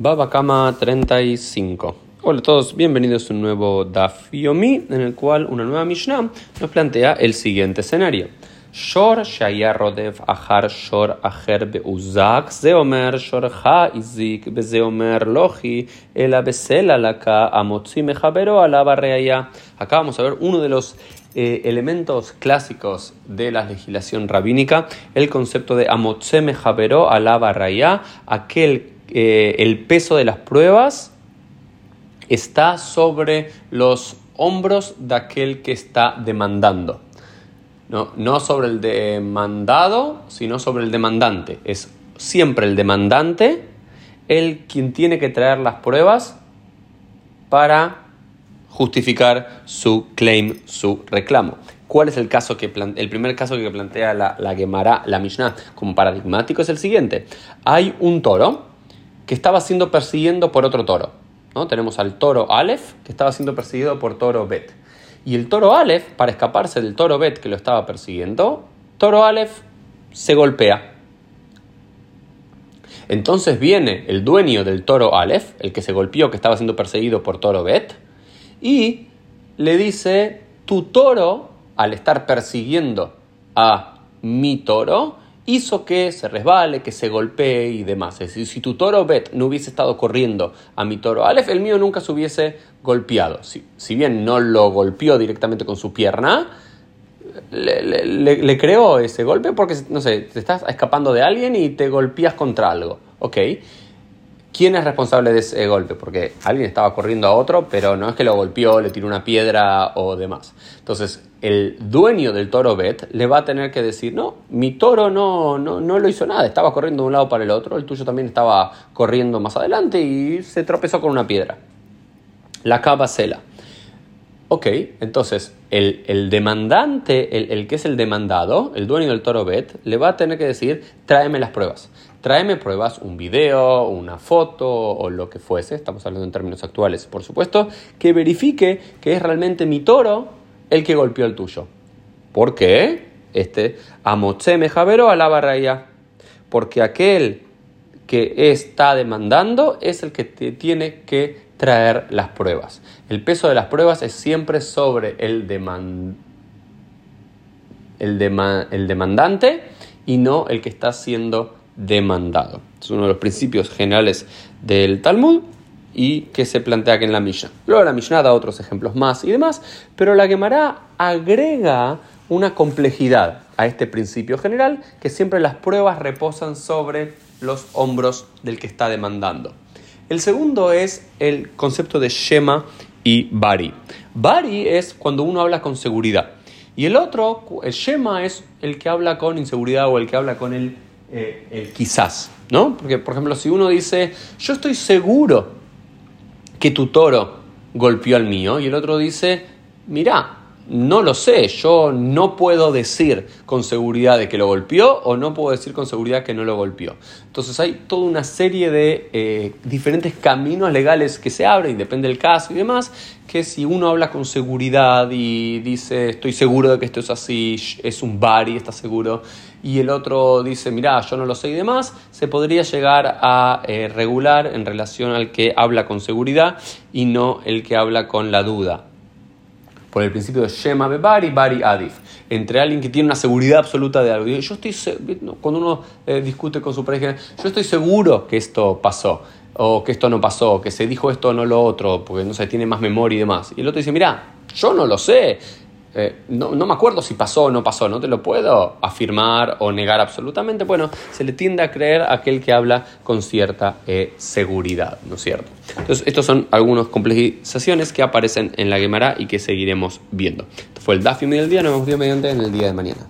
Baba Kama 35. Hola a todos, bienvenidos a un nuevo Daf Yomi, en el cual una nueva Mishnah nos plantea el siguiente escenario. Shor shaya rodev achar shor acher beuzak, ze omer shor ha izik, beze omer loji, el amotzi mejabero. Acá vamos a ver uno de los eh, elementos clásicos de la legislación rabínica, el concepto de amotze mejabero alaba reaya, aquel eh, el peso de las pruebas está sobre los hombros de aquel que está demandando. No, no sobre el demandado, sino sobre el demandante. Es siempre el demandante el quien tiene que traer las pruebas para justificar su claim, su reclamo. ¿Cuál es el caso que el primer caso que plantea la, la Gemara, la Mishnah, como paradigmático? Es el siguiente. Hay un toro que estaba siendo persiguiendo por otro toro. ¿no? Tenemos al toro Aleph que estaba siendo perseguido por toro Bet. Y el toro Aleph, para escaparse del toro Bet que lo estaba persiguiendo, toro Aleph se golpea. Entonces viene el dueño del toro Aleph, el que se golpeó, que estaba siendo perseguido por toro Bet, y le dice, tu toro, al estar persiguiendo a mi toro, hizo que se resbale, que se golpee y demás. Es decir, si tu toro Bet no hubiese estado corriendo a mi toro Aleph, el mío nunca se hubiese golpeado. Si, si bien no lo golpeó directamente con su pierna, le, le, le, creó ese golpe porque, no sé, te estás escapando de alguien y te golpeas contra algo. Ok. ¿Quién es responsable de ese golpe? Porque alguien estaba corriendo a otro, pero no es que lo golpeó, le tiró una piedra o demás. Entonces, el dueño del toro Bet le va a tener que decir, no, mi toro no, no, no lo hizo nada, estaba corriendo de un lado para el otro, el tuyo también estaba corriendo más adelante y se tropezó con una piedra. La cabacela. Ok, entonces el, el demandante, el, el, que es el demandado, el dueño del toro Bet, le va a tener que decir, tráeme las pruebas. Tráeme pruebas, un video, una foto o lo que fuese, estamos hablando en términos actuales, por supuesto, que verifique que es realmente mi toro el que golpeó el tuyo. ¿Por qué? Este, Amotse Mejavero a la barraya. Porque aquel que está demandando es el que te tiene que traer las pruebas. El peso de las pruebas es siempre sobre el, demand... el, dema... el demandante y no el que está siendo demandado. Es uno de los principios generales del Talmud y que se plantea aquí en la Mishnah. Luego la Mishnah da otros ejemplos más y demás, pero la Gemara agrega una complejidad a este principio general que siempre las pruebas reposan sobre los hombros del que está demandando. El segundo es el concepto de Shema y Bari. Bari es cuando uno habla con seguridad. Y el otro, el Shema, es el que habla con inseguridad o el que habla con el, eh, el quizás. ¿no? Porque, por ejemplo, si uno dice, yo estoy seguro que tu toro golpeó al mío, y el otro dice, mira, no lo sé, yo no puedo decir con seguridad de que lo golpeó o no puedo decir con seguridad que no lo golpeó. Entonces hay toda una serie de eh, diferentes caminos legales que se abren, depende del caso y demás, que si uno habla con seguridad y dice estoy seguro de que esto es así, es un bar y está seguro, y el otro dice mira, yo no lo sé y demás, se podría llegar a eh, regular en relación al que habla con seguridad y no el que habla con la duda por el principio de Shema Bebari, Bari Adif, entre alguien que tiene una seguridad absoluta de algo. Yo estoy, cuando uno eh, discute con su pareja, yo estoy seguro que esto pasó, o que esto no pasó, que se dijo esto o no lo otro, porque no sé, tiene más memoria y demás. Y el otro dice, mira, yo no lo sé, eh, no, no, me acuerdo si pasó o no pasó, no te lo puedo afirmar o negar absolutamente. Bueno, se le tiende a creer a aquel que habla con cierta eh, seguridad, ¿no es cierto? Entonces, estos son algunas complejizaciones que aparecen en la Gemara y que seguiremos viendo. Esto fue el Dafim del día, nos vemos mediante en el día de mañana.